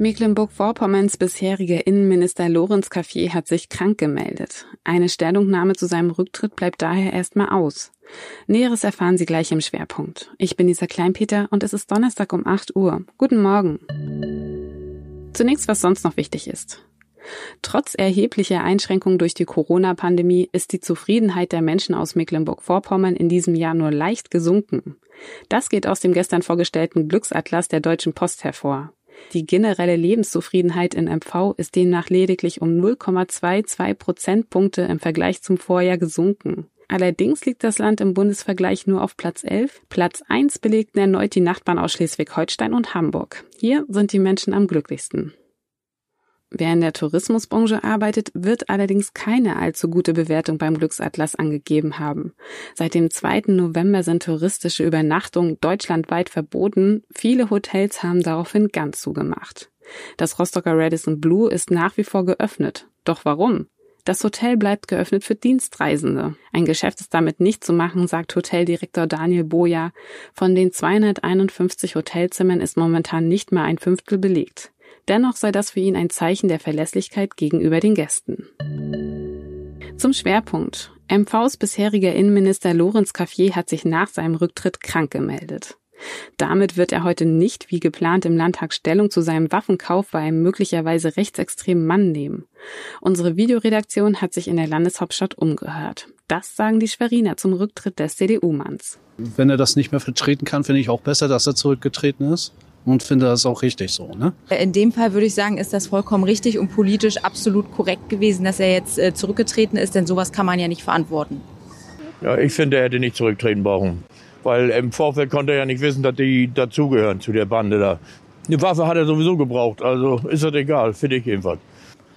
Mecklenburg-Vorpommerns bisheriger Innenminister Lorenz Caffier hat sich krank gemeldet. Eine Stellungnahme zu seinem Rücktritt bleibt daher erstmal aus. Näheres erfahren Sie gleich im Schwerpunkt. Ich bin Lisa Kleinpeter und es ist Donnerstag um 8 Uhr. Guten Morgen. Zunächst, was sonst noch wichtig ist. Trotz erheblicher Einschränkungen durch die Corona-Pandemie ist die Zufriedenheit der Menschen aus Mecklenburg-Vorpommern in diesem Jahr nur leicht gesunken. Das geht aus dem gestern vorgestellten Glücksatlas der Deutschen Post hervor. Die generelle Lebenszufriedenheit in MV ist demnach lediglich um 0,22 Prozentpunkte im Vergleich zum Vorjahr gesunken. Allerdings liegt das Land im Bundesvergleich nur auf Platz 11. Platz 1 belegten erneut die Nachbarn aus Schleswig-Holstein und Hamburg. Hier sind die Menschen am glücklichsten. Wer in der Tourismusbranche arbeitet, wird allerdings keine allzu gute Bewertung beim Glücksatlas angegeben haben. Seit dem 2. November sind touristische Übernachtungen deutschlandweit verboten. Viele Hotels haben daraufhin ganz zugemacht. Das Rostocker Radisson Blue ist nach wie vor geöffnet. Doch warum? Das Hotel bleibt geöffnet für Dienstreisende. Ein Geschäft ist damit nicht zu machen, sagt Hoteldirektor Daniel Boja. Von den 251 Hotelzimmern ist momentan nicht mehr ein Fünftel belegt. Dennoch sei das für ihn ein Zeichen der Verlässlichkeit gegenüber den Gästen. Zum Schwerpunkt. MVs bisheriger Innenminister Lorenz Caffier hat sich nach seinem Rücktritt krank gemeldet. Damit wird er heute nicht wie geplant im Landtag Stellung zu seinem Waffenkauf bei einem möglicherweise rechtsextremen Mann nehmen. Unsere Videoredaktion hat sich in der Landeshauptstadt umgehört. Das sagen die Schweriner zum Rücktritt des CDU-Manns. Wenn er das nicht mehr vertreten kann, finde ich auch besser, dass er zurückgetreten ist und finde das auch richtig so. Ne? In dem Fall würde ich sagen, ist das vollkommen richtig und politisch absolut korrekt gewesen, dass er jetzt äh, zurückgetreten ist, denn sowas kann man ja nicht verantworten. Ja, ich finde, er hätte nicht zurücktreten brauchen. Weil im Vorfeld konnte er ja nicht wissen, dass die dazugehören zu der Bande da. Eine Waffe hat er sowieso gebraucht, also ist das egal, finde ich jedenfalls.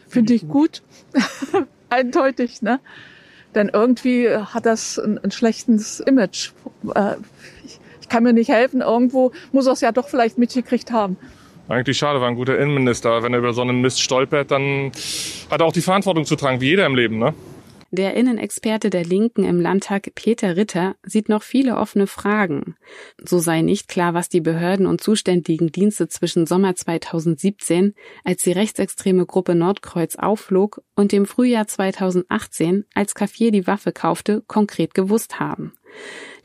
Finde ich gut. Eindeutig, ne? Denn irgendwie hat das ein, ein schlechtes Image. Äh, ich, ich kann mir nicht helfen, irgendwo muss er es ja doch vielleicht mitgekriegt haben. Eigentlich schade, war ein guter Innenminister. Wenn er über so einen Mist stolpert, dann hat er auch die Verantwortung zu tragen, wie jeder im Leben, ne? Der Innenexperte der Linken im Landtag Peter Ritter sieht noch viele offene Fragen. So sei nicht klar, was die Behörden und zuständigen Dienste zwischen Sommer 2017, als die rechtsextreme Gruppe Nordkreuz aufflog, und dem Frühjahr 2018, als Caffier die Waffe kaufte, konkret gewusst haben.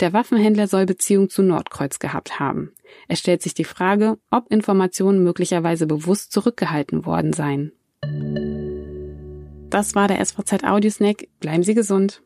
Der Waffenhändler soll Beziehung zu Nordkreuz gehabt haben. Es stellt sich die Frage, ob Informationen möglicherweise bewusst zurückgehalten worden seien. Das war der SVZ Audiosnack. Bleiben Sie gesund.